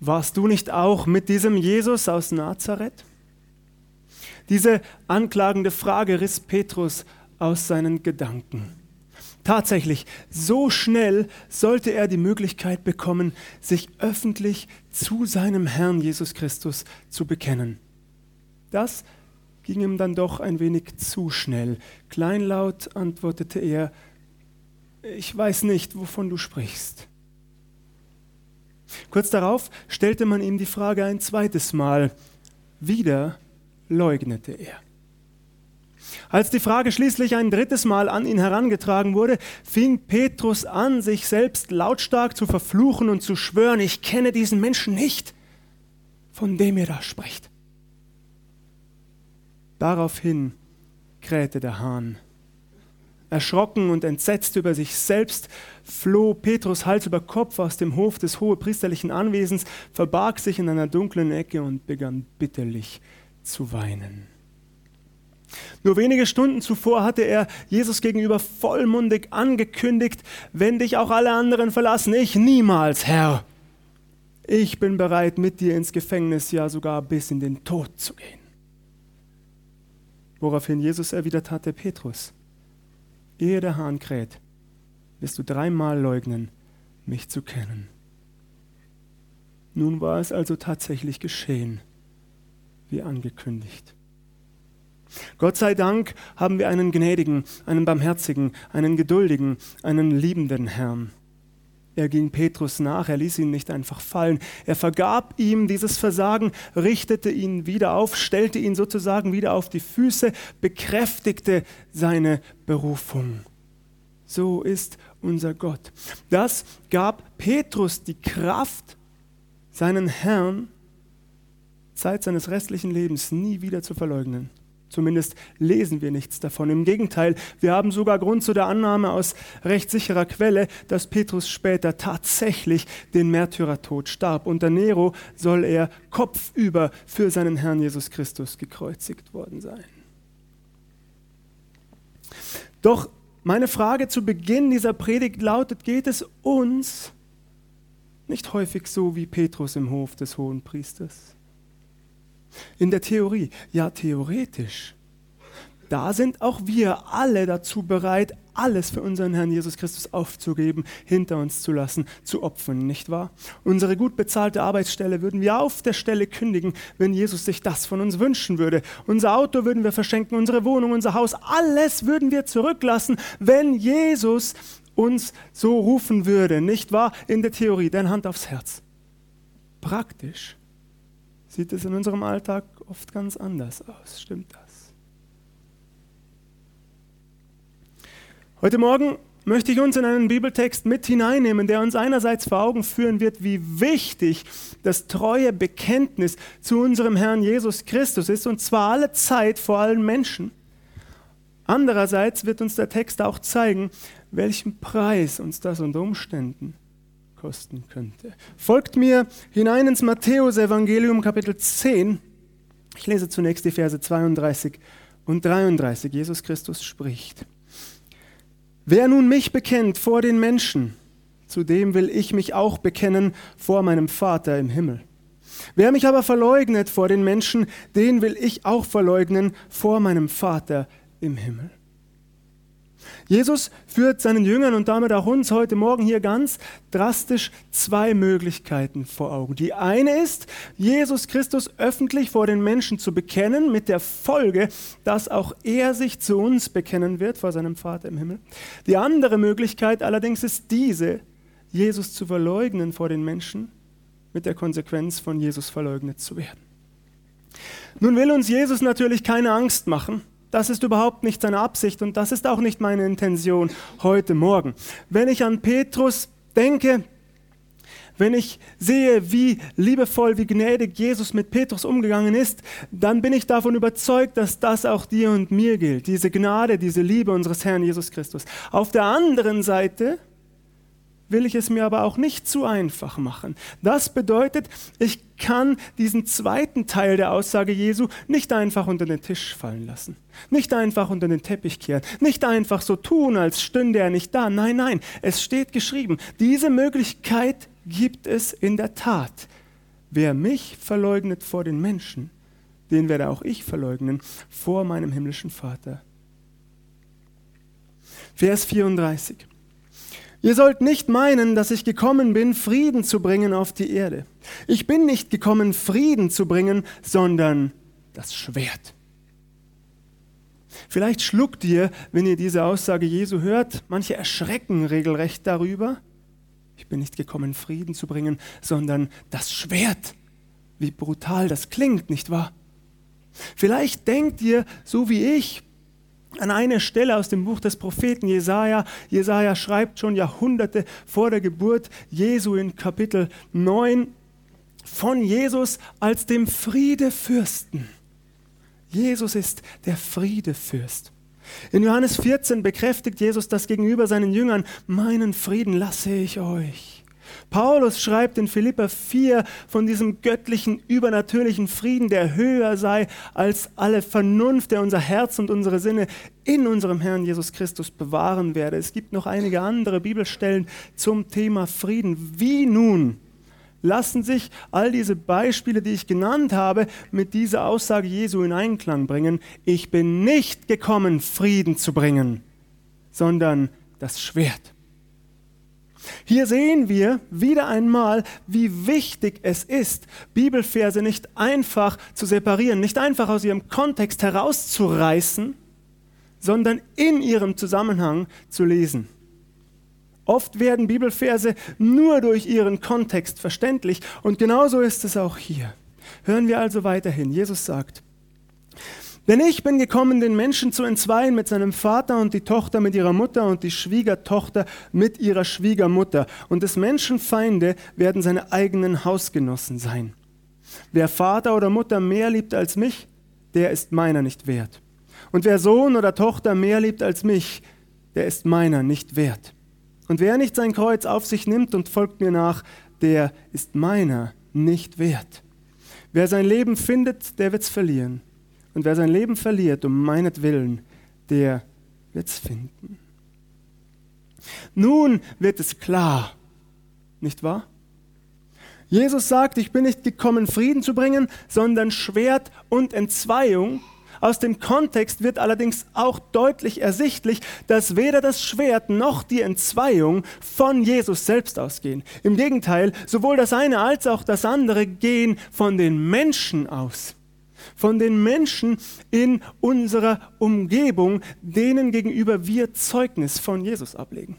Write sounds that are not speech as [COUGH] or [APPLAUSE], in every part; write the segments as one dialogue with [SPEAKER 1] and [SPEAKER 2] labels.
[SPEAKER 1] warst du nicht auch mit diesem Jesus aus Nazareth? Diese anklagende Frage riss Petrus aus seinen Gedanken. Tatsächlich, so schnell sollte er die Möglichkeit bekommen, sich öffentlich zu seinem Herrn Jesus Christus zu bekennen. Das ging ihm dann doch ein wenig zu schnell. Kleinlaut antwortete er, ich weiß nicht, wovon du sprichst. Kurz darauf stellte man ihm die Frage ein zweites Mal. Wieder leugnete er. Als die Frage schließlich ein drittes Mal an ihn herangetragen wurde, fing Petrus an, sich selbst lautstark zu verfluchen und zu schwören, ich kenne diesen Menschen nicht, von dem ihr da sprecht. Daraufhin krähte der Hahn. Erschrocken und entsetzt über sich selbst floh Petrus Hals über Kopf aus dem Hof des hohepriesterlichen Anwesens, verbarg sich in einer dunklen Ecke und begann bitterlich zu weinen. Nur wenige Stunden zuvor hatte er Jesus gegenüber vollmundig angekündigt, wenn dich auch alle anderen verlassen, ich niemals, Herr. Ich bin bereit, mit dir ins Gefängnis, ja sogar bis in den Tod zu gehen. Woraufhin Jesus erwidert hatte, Petrus, ehe der Hahn kräht, wirst du dreimal leugnen, mich zu kennen. Nun war es also tatsächlich geschehen, wie angekündigt. Gott sei Dank haben wir einen gnädigen, einen barmherzigen, einen geduldigen, einen liebenden Herrn. Er ging Petrus nach, er ließ ihn nicht einfach fallen. Er vergab ihm dieses Versagen, richtete ihn wieder auf, stellte ihn sozusagen wieder auf die Füße, bekräftigte seine Berufung. So ist unser Gott. Das gab Petrus die Kraft, seinen Herrn Zeit seines restlichen Lebens nie wieder zu verleugnen. Zumindest lesen wir nichts davon. Im Gegenteil, wir haben sogar Grund zu der Annahme aus recht sicherer Quelle, dass Petrus später tatsächlich den Märtyrertod starb. Unter Nero soll er kopfüber für seinen Herrn Jesus Christus gekreuzigt worden sein. Doch meine Frage zu Beginn dieser Predigt lautet, geht es uns nicht häufig so wie Petrus im Hof des Hohen Priesters? In der Theorie, ja theoretisch. Da sind auch wir alle dazu bereit, alles für unseren Herrn Jesus Christus aufzugeben, hinter uns zu lassen, zu opfern, nicht wahr? Unsere gut bezahlte Arbeitsstelle würden wir auf der Stelle kündigen, wenn Jesus sich das von uns wünschen würde. Unser Auto würden wir verschenken, unsere Wohnung, unser Haus, alles würden wir zurücklassen, wenn Jesus uns so rufen würde, nicht wahr? In der Theorie, deine Hand aufs Herz. Praktisch sieht es in unserem Alltag oft ganz anders aus. Stimmt das? Heute Morgen möchte ich uns in einen Bibeltext mit hineinnehmen, der uns einerseits vor Augen führen wird, wie wichtig das treue Bekenntnis zu unserem Herrn Jesus Christus ist, und zwar alle Zeit vor allen Menschen. Andererseits wird uns der Text auch zeigen, welchen Preis uns das unter Umständen kosten könnte. Folgt mir hinein ins Matthäus-Evangelium, Kapitel 10. Ich lese zunächst die Verse 32 und 33. Jesus Christus spricht. Wer nun mich bekennt vor den Menschen, zu dem will ich mich auch bekennen vor meinem Vater im Himmel. Wer mich aber verleugnet vor den Menschen, den will ich auch verleugnen vor meinem Vater im Himmel. Jesus führt seinen Jüngern und damit auch uns heute Morgen hier ganz drastisch zwei Möglichkeiten vor Augen. Die eine ist, Jesus Christus öffentlich vor den Menschen zu bekennen, mit der Folge, dass auch er sich zu uns bekennen wird vor seinem Vater im Himmel. Die andere Möglichkeit allerdings ist diese, Jesus zu verleugnen vor den Menschen, mit der Konsequenz von Jesus verleugnet zu werden. Nun will uns Jesus natürlich keine Angst machen das ist überhaupt nicht seine Absicht und das ist auch nicht meine Intention heute Morgen. Wenn ich an Petrus denke, wenn ich sehe, wie liebevoll, wie gnädig Jesus mit Petrus umgegangen ist, dann bin ich davon überzeugt, dass das auch dir und mir gilt. Diese Gnade, diese Liebe unseres Herrn Jesus Christus. Auf der anderen Seite will ich es mir aber auch nicht zu einfach machen. Das bedeutet, ich kann diesen zweiten Teil der Aussage Jesu nicht einfach unter den Tisch fallen lassen, nicht einfach unter den Teppich kehren, nicht einfach so tun, als stünde er nicht da. Nein, nein, es steht geschrieben, diese Möglichkeit gibt es in der Tat. wer mich verleugnet vor den Menschen, den werde auch ich verleugnen vor meinem himmlischen Vater. Vers 34. Ihr sollt nicht meinen, dass ich gekommen bin, Frieden zu bringen auf die Erde. Ich bin nicht gekommen, Frieden zu bringen, sondern das Schwert. Vielleicht schluckt ihr, wenn ihr diese Aussage Jesu hört, manche erschrecken regelrecht darüber. Ich bin nicht gekommen, Frieden zu bringen, sondern das Schwert. Wie brutal das klingt, nicht wahr? Vielleicht denkt ihr, so wie ich, an eine Stelle aus dem Buch des Propheten Jesaja. Jesaja schreibt schon Jahrhunderte vor der Geburt Jesu in Kapitel 9 von Jesus als dem Friedefürsten. Jesus ist der Friedefürst. In Johannes 14 bekräftigt Jesus das gegenüber seinen Jüngern, meinen Frieden lasse ich euch. Paulus schreibt in Philippa 4 von diesem göttlichen, übernatürlichen Frieden, der höher sei als alle Vernunft, der unser Herz und unsere Sinne in unserem Herrn Jesus Christus bewahren werde. Es gibt noch einige andere Bibelstellen zum Thema Frieden. Wie nun lassen sich all diese Beispiele, die ich genannt habe, mit dieser Aussage Jesu in Einklang bringen? Ich bin nicht gekommen, Frieden zu bringen, sondern das Schwert. Hier sehen wir wieder einmal, wie wichtig es ist, Bibelverse nicht einfach zu separieren, nicht einfach aus ihrem Kontext herauszureißen, sondern in ihrem Zusammenhang zu lesen. Oft werden Bibelverse nur durch ihren Kontext verständlich und genauso ist es auch hier. Hören wir also weiterhin. Jesus sagt, denn ich bin gekommen, den Menschen zu entzweien mit seinem Vater und die Tochter mit ihrer Mutter und die Schwiegertochter mit ihrer Schwiegermutter. Und des Menschen Feinde werden seine eigenen Hausgenossen sein. Wer Vater oder Mutter mehr liebt als mich, der ist meiner nicht wert. Und wer Sohn oder Tochter mehr liebt als mich, der ist meiner nicht wert. Und wer nicht sein Kreuz auf sich nimmt und folgt mir nach, der ist meiner nicht wert. Wer sein Leben findet, der wird's verlieren. Und wer sein Leben verliert um meinetwillen, der wird's finden. Nun wird es klar, nicht wahr? Jesus sagt, ich bin nicht gekommen, Frieden zu bringen, sondern Schwert und Entzweiung. Aus dem Kontext wird allerdings auch deutlich ersichtlich, dass weder das Schwert noch die Entzweiung von Jesus selbst ausgehen. Im Gegenteil, sowohl das eine als auch das andere gehen von den Menschen aus von den Menschen in unserer Umgebung, denen gegenüber wir Zeugnis von Jesus ablegen.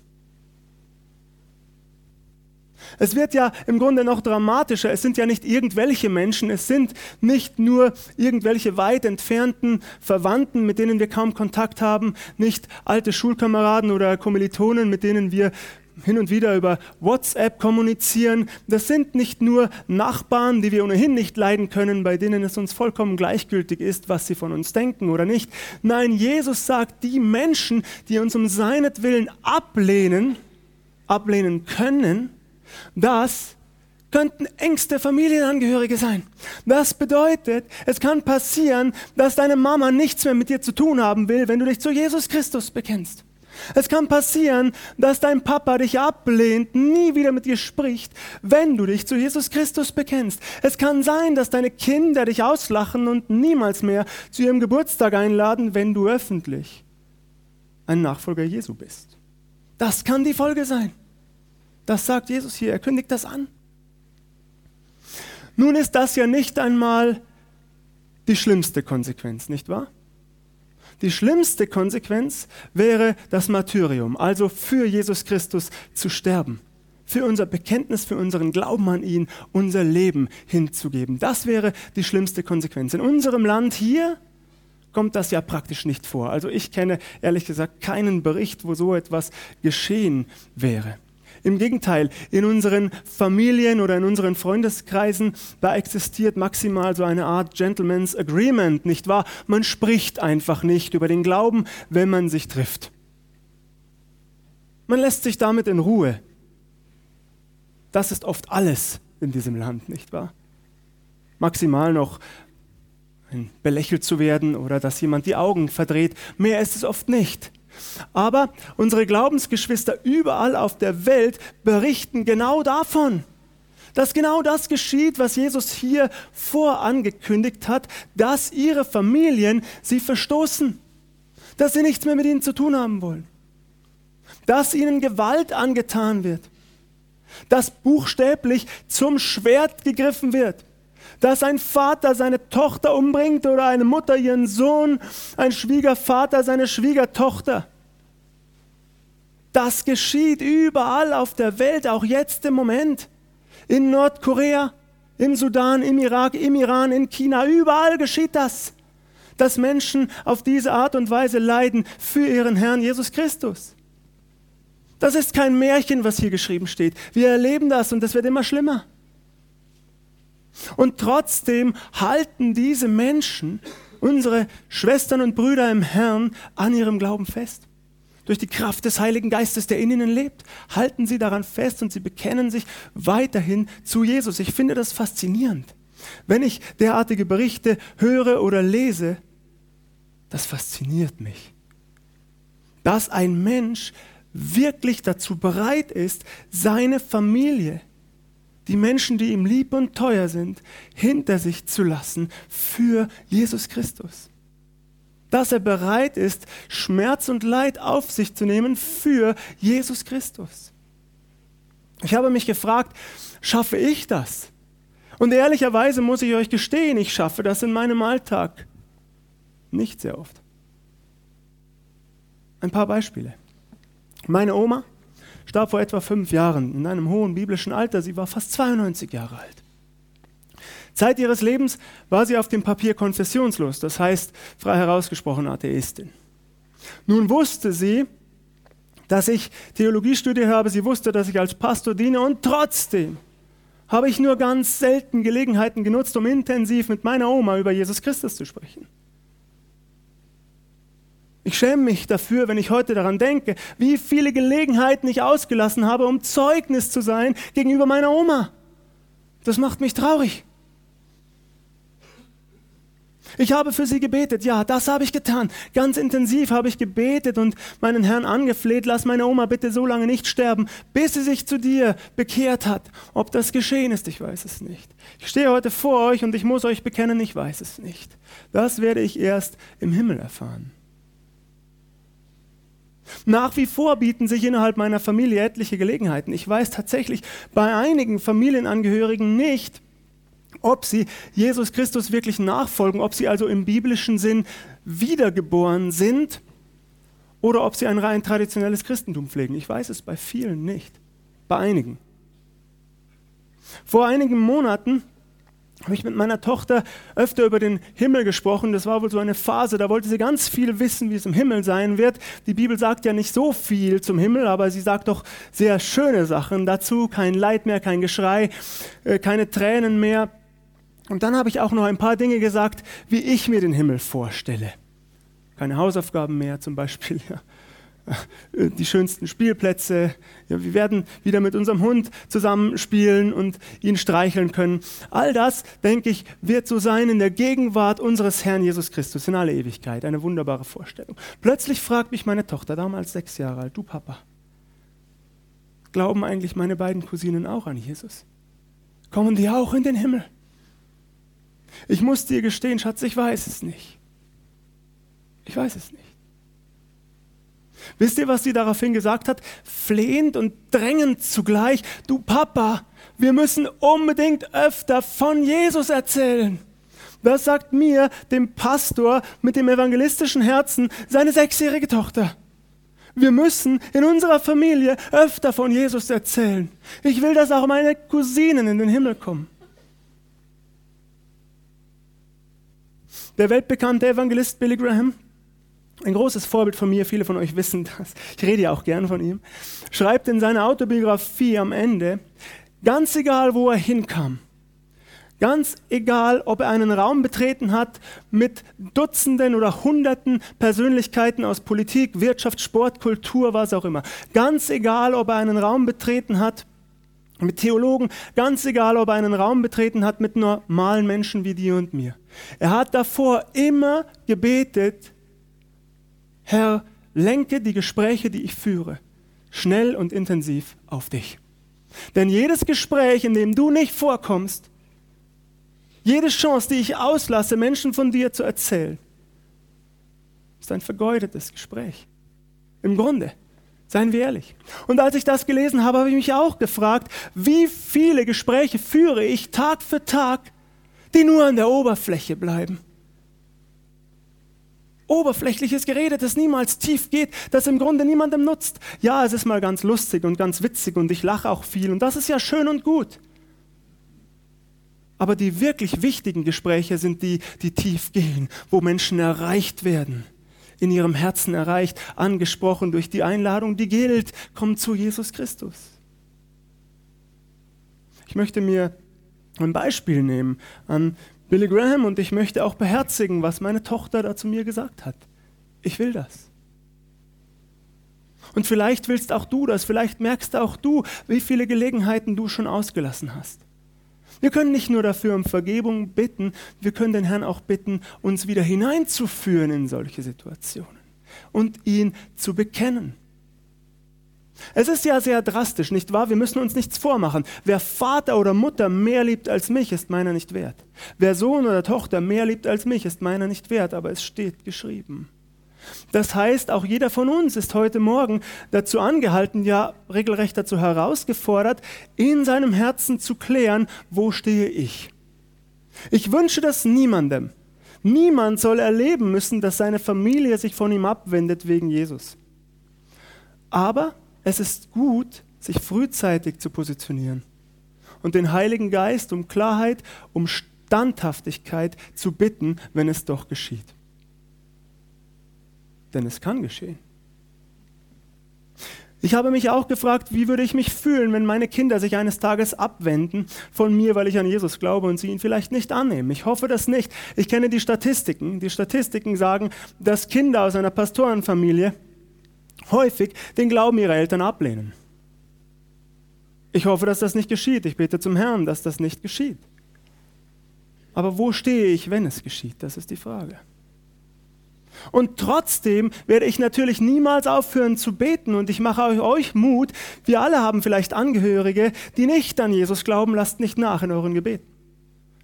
[SPEAKER 1] Es wird ja im Grunde noch dramatischer. Es sind ja nicht irgendwelche Menschen, es sind nicht nur irgendwelche weit entfernten Verwandten, mit denen wir kaum Kontakt haben, nicht alte Schulkameraden oder Kommilitonen, mit denen wir hin und wieder über WhatsApp kommunizieren. Das sind nicht nur Nachbarn, die wir ohnehin nicht leiden können, bei denen es uns vollkommen gleichgültig ist, was sie von uns denken oder nicht. Nein, Jesus sagt, die Menschen, die uns um seinetwillen ablehnen, ablehnen können, das könnten engste Familienangehörige sein. Das bedeutet, es kann passieren, dass deine Mama nichts mehr mit dir zu tun haben will, wenn du dich zu Jesus Christus bekennst. Es kann passieren, dass dein Papa dich ablehnt, nie wieder mit dir spricht, wenn du dich zu Jesus Christus bekennst. Es kann sein, dass deine Kinder dich auslachen und niemals mehr zu ihrem Geburtstag einladen, wenn du öffentlich ein Nachfolger Jesu bist. Das kann die Folge sein. Das sagt Jesus hier, er kündigt das an. Nun ist das ja nicht einmal die schlimmste Konsequenz, nicht wahr? Die schlimmste Konsequenz wäre das Martyrium, also für Jesus Christus zu sterben, für unser Bekenntnis, für unseren Glauben an ihn, unser Leben hinzugeben. Das wäre die schlimmste Konsequenz. In unserem Land hier kommt das ja praktisch nicht vor. Also ich kenne ehrlich gesagt keinen Bericht, wo so etwas geschehen wäre. Im Gegenteil, in unseren Familien oder in unseren Freundeskreisen, da existiert maximal so eine Art Gentleman's Agreement, nicht wahr? Man spricht einfach nicht über den Glauben, wenn man sich trifft. Man lässt sich damit in Ruhe. Das ist oft alles in diesem Land, nicht wahr? Maximal noch belächelt zu werden oder dass jemand die Augen verdreht. Mehr ist es oft nicht. Aber unsere Glaubensgeschwister überall auf der Welt berichten genau davon, dass genau das geschieht, was Jesus hier vorangekündigt hat, dass ihre Familien sie verstoßen, dass sie nichts mehr mit ihnen zu tun haben wollen, dass ihnen Gewalt angetan wird, dass buchstäblich zum Schwert gegriffen wird, dass ein Vater seine Tochter umbringt oder eine Mutter ihren Sohn, ein Schwiegervater seine Schwiegertochter. Das geschieht überall auf der Welt, auch jetzt im Moment. In Nordkorea, im Sudan, im Irak, im Iran, in China, überall geschieht das. Dass Menschen auf diese Art und Weise leiden für ihren Herrn Jesus Christus. Das ist kein Märchen, was hier geschrieben steht. Wir erleben das und es wird immer schlimmer. Und trotzdem halten diese Menschen, unsere Schwestern und Brüder im Herrn, an ihrem Glauben fest. Durch die Kraft des Heiligen Geistes, der in ihnen lebt, halten sie daran fest und sie bekennen sich weiterhin zu Jesus. Ich finde das faszinierend. Wenn ich derartige Berichte höre oder lese, das fasziniert mich. Dass ein Mensch wirklich dazu bereit ist, seine Familie, die Menschen, die ihm lieb und teuer sind, hinter sich zu lassen für Jesus Christus. Dass er bereit ist, Schmerz und Leid auf sich zu nehmen für Jesus Christus. Ich habe mich gefragt, schaffe ich das? Und ehrlicherweise muss ich euch gestehen, ich schaffe das in meinem Alltag nicht sehr oft. Ein paar Beispiele. Meine Oma starb vor etwa fünf Jahren in einem hohen biblischen Alter. Sie war fast 92 Jahre alt. Zeit ihres Lebens war sie auf dem Papier konfessionslos, das heißt frei herausgesprochen Atheistin. Nun wusste sie, dass ich Theologiestudium habe, sie wusste, dass ich als Pastor diene und trotzdem habe ich nur ganz selten Gelegenheiten genutzt, um intensiv mit meiner Oma über Jesus Christus zu sprechen. Ich schäme mich dafür, wenn ich heute daran denke, wie viele Gelegenheiten ich ausgelassen habe, um Zeugnis zu sein gegenüber meiner Oma. Das macht mich traurig. Ich habe für sie gebetet, ja, das habe ich getan. Ganz intensiv habe ich gebetet und meinen Herrn angefleht, lass meine Oma bitte so lange nicht sterben, bis sie sich zu dir bekehrt hat. Ob das geschehen ist, ich weiß es nicht. Ich stehe heute vor euch und ich muss euch bekennen, ich weiß es nicht. Das werde ich erst im Himmel erfahren. Nach wie vor bieten sich innerhalb meiner Familie etliche Gelegenheiten. Ich weiß tatsächlich bei einigen Familienangehörigen nicht, ob sie Jesus Christus wirklich nachfolgen, ob sie also im biblischen Sinn wiedergeboren sind oder ob sie ein rein traditionelles Christentum pflegen. Ich weiß es bei vielen nicht, bei einigen. Vor einigen Monaten habe ich mit meiner Tochter öfter über den Himmel gesprochen. Das war wohl so eine Phase, da wollte sie ganz viel wissen, wie es im Himmel sein wird. Die Bibel sagt ja nicht so viel zum Himmel, aber sie sagt doch sehr schöne Sachen dazu. Kein Leid mehr, kein Geschrei, äh, keine Tränen mehr. Und dann habe ich auch noch ein paar Dinge gesagt, wie ich mir den Himmel vorstelle. Keine Hausaufgaben mehr zum Beispiel. [LAUGHS] Ja. [LAUGHS] Die schönsten Spielplätze. Ja, wir werden wieder mit unserem Hund zusammenspielen und ihn streicheln können. All das, denke ich, wird so sein in der Gegenwart unseres Herrn Jesus Christus in aller Ewigkeit. Eine wunderbare Vorstellung. Plötzlich fragt mich meine Tochter, damals sechs Jahre alt, du Papa, glauben eigentlich meine beiden Cousinen auch an Jesus? Kommen die auch in den Himmel? Ich muss dir gestehen, Schatz, ich weiß es nicht. Ich weiß es nicht. Wisst ihr, was sie daraufhin gesagt hat? Flehend und drängend zugleich, du Papa, wir müssen unbedingt öfter von Jesus erzählen. Das sagt mir, dem Pastor mit dem evangelistischen Herzen, seine sechsjährige Tochter. Wir müssen in unserer Familie öfter von Jesus erzählen. Ich will, dass auch meine Cousinen in den Himmel kommen. Der weltbekannte Evangelist Billy Graham ein großes Vorbild von mir, viele von euch wissen das, ich rede ja auch gern von ihm, schreibt in seiner Autobiografie am Ende, ganz egal, wo er hinkam, ganz egal, ob er einen Raum betreten hat mit Dutzenden oder Hunderten Persönlichkeiten aus Politik, Wirtschaft, Sport, Kultur, was auch immer, ganz egal, ob er einen Raum betreten hat mit Theologen, ganz egal, ob er einen Raum betreten hat mit normalen Menschen wie dir und mir. Er hat davor immer gebetet, Herr, lenke die Gespräche, die ich führe, schnell und intensiv auf dich. Denn jedes Gespräch, in dem du nicht vorkommst, jede Chance, die ich auslasse, Menschen von dir zu erzählen, ist ein vergeudetes Gespräch. Im Grunde. Seien wir ehrlich. Und als ich das gelesen habe, habe ich mich auch gefragt, wie viele Gespräche führe ich Tag für Tag, die nur an der Oberfläche bleiben. Oberflächliches Gerede, das niemals tief geht, das im Grunde niemandem nutzt. Ja, es ist mal ganz lustig und ganz witzig und ich lache auch viel und das ist ja schön und gut. Aber die wirklich wichtigen Gespräche sind die, die tief gehen, wo Menschen erreicht werden in ihrem Herzen erreicht, angesprochen durch die Einladung, die gilt, komm zu Jesus Christus. Ich möchte mir ein Beispiel nehmen an Billy Graham und ich möchte auch beherzigen, was meine Tochter da zu mir gesagt hat. Ich will das. Und vielleicht willst auch du das, vielleicht merkst auch du, wie viele Gelegenheiten du schon ausgelassen hast. Wir können nicht nur dafür um Vergebung bitten, wir können den Herrn auch bitten, uns wieder hineinzuführen in solche Situationen und ihn zu bekennen. Es ist ja sehr drastisch, nicht wahr? Wir müssen uns nichts vormachen. Wer Vater oder Mutter mehr liebt als mich, ist meiner nicht wert. Wer Sohn oder Tochter mehr liebt als mich, ist meiner nicht wert, aber es steht geschrieben. Das heißt, auch jeder von uns ist heute Morgen dazu angehalten, ja regelrecht dazu herausgefordert, in seinem Herzen zu klären, wo stehe ich. Ich wünsche das niemandem. Niemand soll erleben müssen, dass seine Familie sich von ihm abwendet wegen Jesus. Aber es ist gut, sich frühzeitig zu positionieren und den Heiligen Geist um Klarheit, um Standhaftigkeit zu bitten, wenn es doch geschieht denn es kann geschehen. Ich habe mich auch gefragt, wie würde ich mich fühlen, wenn meine Kinder sich eines Tages abwenden von mir, weil ich an Jesus glaube und sie ihn vielleicht nicht annehmen. Ich hoffe das nicht. Ich kenne die Statistiken. Die Statistiken sagen, dass Kinder aus einer Pastorenfamilie häufig den Glauben ihrer Eltern ablehnen. Ich hoffe, dass das nicht geschieht. Ich bete zum Herrn, dass das nicht geschieht. Aber wo stehe ich, wenn es geschieht? Das ist die Frage. Und trotzdem werde ich natürlich niemals aufhören zu beten und ich mache euch Mut. Wir alle haben vielleicht Angehörige, die nicht an Jesus glauben. Lasst nicht nach in euren Gebeten.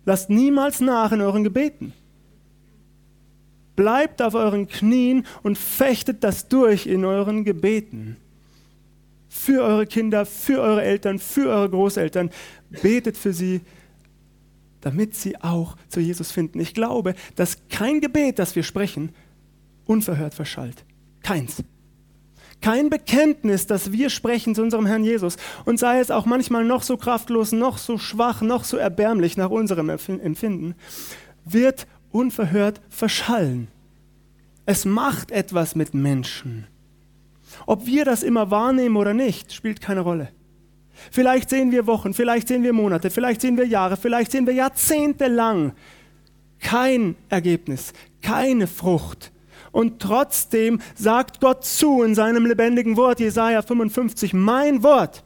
[SPEAKER 1] Lasst niemals nach in euren Gebeten. Bleibt auf euren Knien und fechtet das durch in euren Gebeten. Für eure Kinder, für eure Eltern, für eure Großeltern. Betet für sie, damit sie auch zu Jesus finden. Ich glaube, dass kein Gebet, das wir sprechen, unverhört verschallt. Keins. Kein Bekenntnis, das wir sprechen zu unserem Herrn Jesus und sei es auch manchmal noch so kraftlos, noch so schwach, noch so erbärmlich nach unserem Empfinden, wird unverhört verschallen. Es macht etwas mit Menschen. Ob wir das immer wahrnehmen oder nicht, spielt keine Rolle. Vielleicht sehen wir Wochen, vielleicht sehen wir Monate, vielleicht sehen wir Jahre, vielleicht sehen wir Jahrzehnte lang kein Ergebnis, keine Frucht und trotzdem sagt Gott zu in seinem lebendigen Wort, Jesaja 55, mein Wort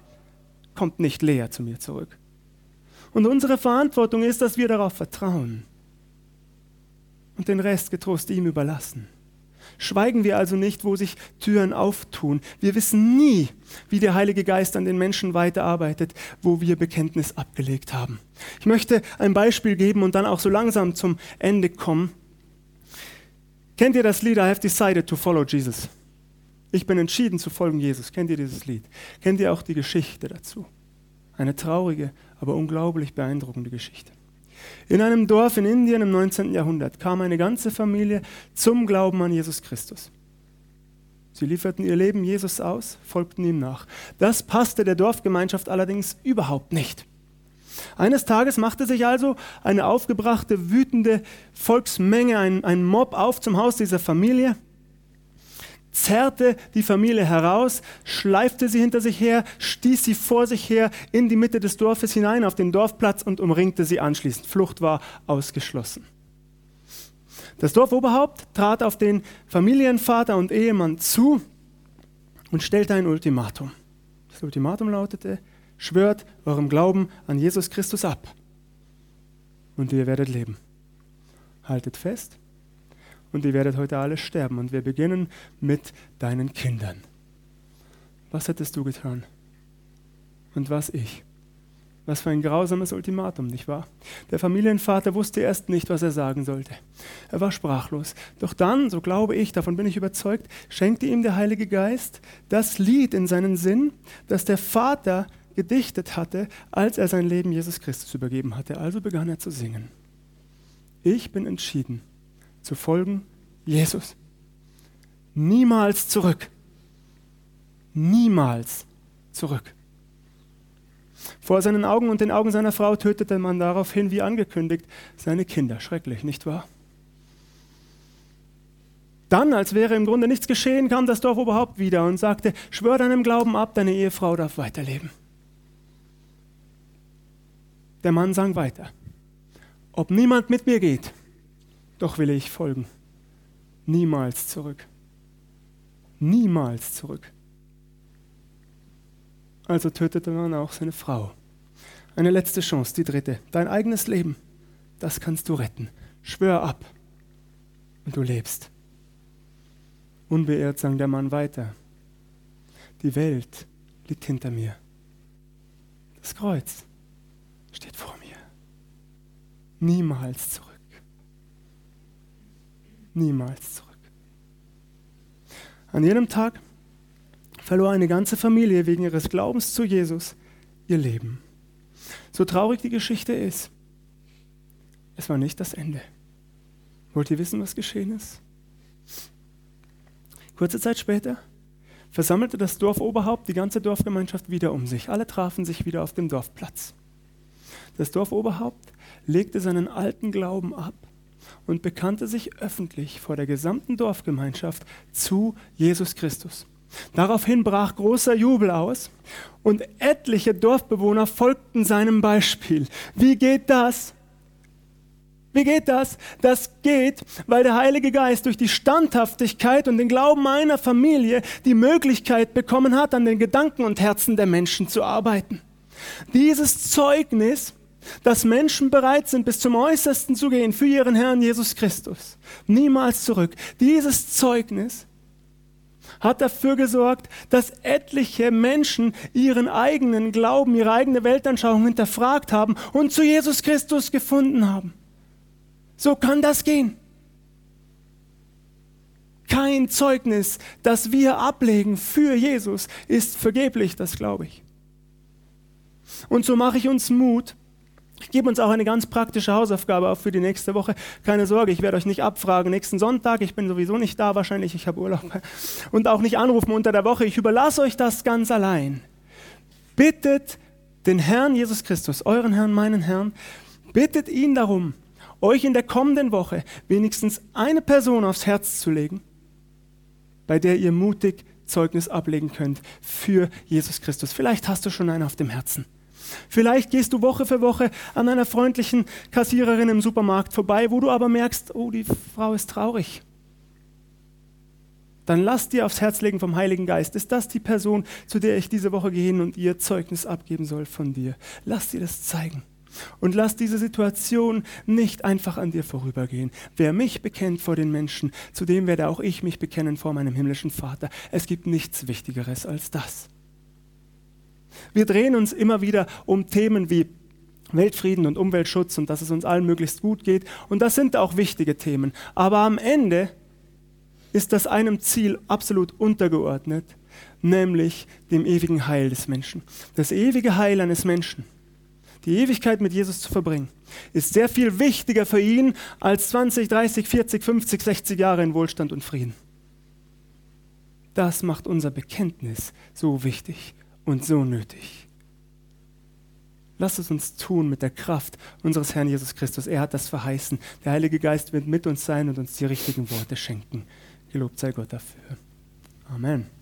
[SPEAKER 1] kommt nicht leer zu mir zurück. Und unsere Verantwortung ist, dass wir darauf vertrauen und den Rest getrost ihm überlassen. Schweigen wir also nicht, wo sich Türen auftun. Wir wissen nie, wie der Heilige Geist an den Menschen weiterarbeitet, wo wir Bekenntnis abgelegt haben. Ich möchte ein Beispiel geben und dann auch so langsam zum Ende kommen. Kennt ihr das Lied I have decided to follow Jesus? Ich bin entschieden zu folgen Jesus. Kennt ihr dieses Lied? Kennt ihr auch die Geschichte dazu? Eine traurige, aber unglaublich beeindruckende Geschichte. In einem Dorf in Indien im 19. Jahrhundert kam eine ganze Familie zum Glauben an Jesus Christus. Sie lieferten ihr Leben Jesus aus, folgten ihm nach. Das passte der Dorfgemeinschaft allerdings überhaupt nicht. Eines Tages machte sich also eine aufgebrachte, wütende Volksmenge, ein, ein Mob auf zum Haus dieser Familie, zerrte die Familie heraus, schleifte sie hinter sich her, stieß sie vor sich her in die Mitte des Dorfes hinein auf den Dorfplatz und umringte sie anschließend. Flucht war ausgeschlossen. Das Dorfoberhaupt trat auf den Familienvater und Ehemann zu und stellte ein Ultimatum. Das Ultimatum lautete, Schwört eurem Glauben an Jesus Christus ab und ihr werdet leben. Haltet fest und ihr werdet heute alle sterben. Und wir beginnen mit deinen Kindern. Was hättest du getan? Und was ich? Was für ein grausames Ultimatum, nicht wahr? Der Familienvater wusste erst nicht, was er sagen sollte. Er war sprachlos. Doch dann, so glaube ich, davon bin ich überzeugt, schenkte ihm der Heilige Geist das Lied in seinen Sinn, das der Vater gedichtet hatte, als er sein Leben Jesus Christus übergeben hatte. Also begann er zu singen. Ich bin entschieden, zu folgen Jesus. Niemals zurück. Niemals zurück. Vor seinen Augen und den Augen seiner Frau tötete man daraufhin, wie angekündigt, seine Kinder. Schrecklich, nicht wahr? Dann, als wäre im Grunde nichts geschehen, kam das Dorf überhaupt wieder und sagte, schwör deinem Glauben ab, deine Ehefrau darf weiterleben. Der Mann sang weiter. Ob niemand mit mir geht, doch will ich folgen. Niemals zurück. Niemals zurück. Also tötete man auch seine Frau. Eine letzte Chance, die dritte. Dein eigenes Leben, das kannst du retten. Schwör ab und du lebst. Unbeirrt sang der Mann weiter. Die Welt liegt hinter mir. Das Kreuz steht vor mir. Niemals zurück. Niemals zurück. An jenem Tag verlor eine ganze Familie wegen ihres Glaubens zu Jesus ihr Leben. So traurig die Geschichte ist, es war nicht das Ende. Wollt ihr wissen, was geschehen ist? Kurze Zeit später versammelte das Dorfoberhaupt die ganze Dorfgemeinschaft wieder um sich. Alle trafen sich wieder auf dem Dorfplatz. Das Dorfoberhaupt legte seinen alten Glauben ab und bekannte sich öffentlich vor der gesamten Dorfgemeinschaft zu Jesus Christus. Daraufhin brach großer Jubel aus und etliche Dorfbewohner folgten seinem Beispiel. Wie geht das? Wie geht das? Das geht, weil der Heilige Geist durch die Standhaftigkeit und den Glauben einer Familie die Möglichkeit bekommen hat, an den Gedanken und Herzen der Menschen zu arbeiten. Dieses Zeugnis, dass Menschen bereit sind, bis zum Äußersten zu gehen für ihren Herrn Jesus Christus, niemals zurück. Dieses Zeugnis hat dafür gesorgt, dass etliche Menschen ihren eigenen Glauben, ihre eigene Weltanschauung hinterfragt haben und zu Jesus Christus gefunden haben. So kann das gehen. Kein Zeugnis, das wir ablegen für Jesus, ist vergeblich, das glaube ich. Und so mache ich uns Mut, ich gebe uns auch eine ganz praktische Hausaufgabe auf für die nächste Woche. Keine Sorge, ich werde euch nicht abfragen nächsten Sonntag. Ich bin sowieso nicht da wahrscheinlich, ich habe Urlaub. Und auch nicht anrufen unter der Woche. Ich überlasse euch das ganz allein. Bittet den Herrn Jesus Christus, euren Herrn, meinen Herrn, bittet ihn darum, euch in der kommenden Woche wenigstens eine Person aufs Herz zu legen, bei der ihr mutig Zeugnis ablegen könnt für Jesus Christus. Vielleicht hast du schon einen auf dem Herzen. Vielleicht gehst du Woche für Woche an einer freundlichen Kassiererin im Supermarkt vorbei, wo du aber merkst, oh, die Frau ist traurig. Dann lass dir aufs Herz legen vom Heiligen Geist. Ist das die Person, zu der ich diese Woche gehen und ihr Zeugnis abgeben soll von dir? Lass dir das zeigen. Und lass diese Situation nicht einfach an dir vorübergehen. Wer mich bekennt vor den Menschen, zu dem werde auch ich mich bekennen vor meinem himmlischen Vater. Es gibt nichts Wichtigeres als das. Wir drehen uns immer wieder um Themen wie Weltfrieden und Umweltschutz und dass es uns allen möglichst gut geht. Und das sind auch wichtige Themen. Aber am Ende ist das einem Ziel absolut untergeordnet, nämlich dem ewigen Heil des Menschen. Das ewige Heil eines Menschen, die Ewigkeit mit Jesus zu verbringen, ist sehr viel wichtiger für ihn als 20, 30, 40, 50, 60 Jahre in Wohlstand und Frieden. Das macht unser Bekenntnis so wichtig und so nötig. Lass es uns tun mit der Kraft unseres Herrn Jesus Christus. Er hat das verheißen. Der Heilige Geist wird mit uns sein und uns die richtigen Worte schenken. Gelobt sei Gott dafür. Amen.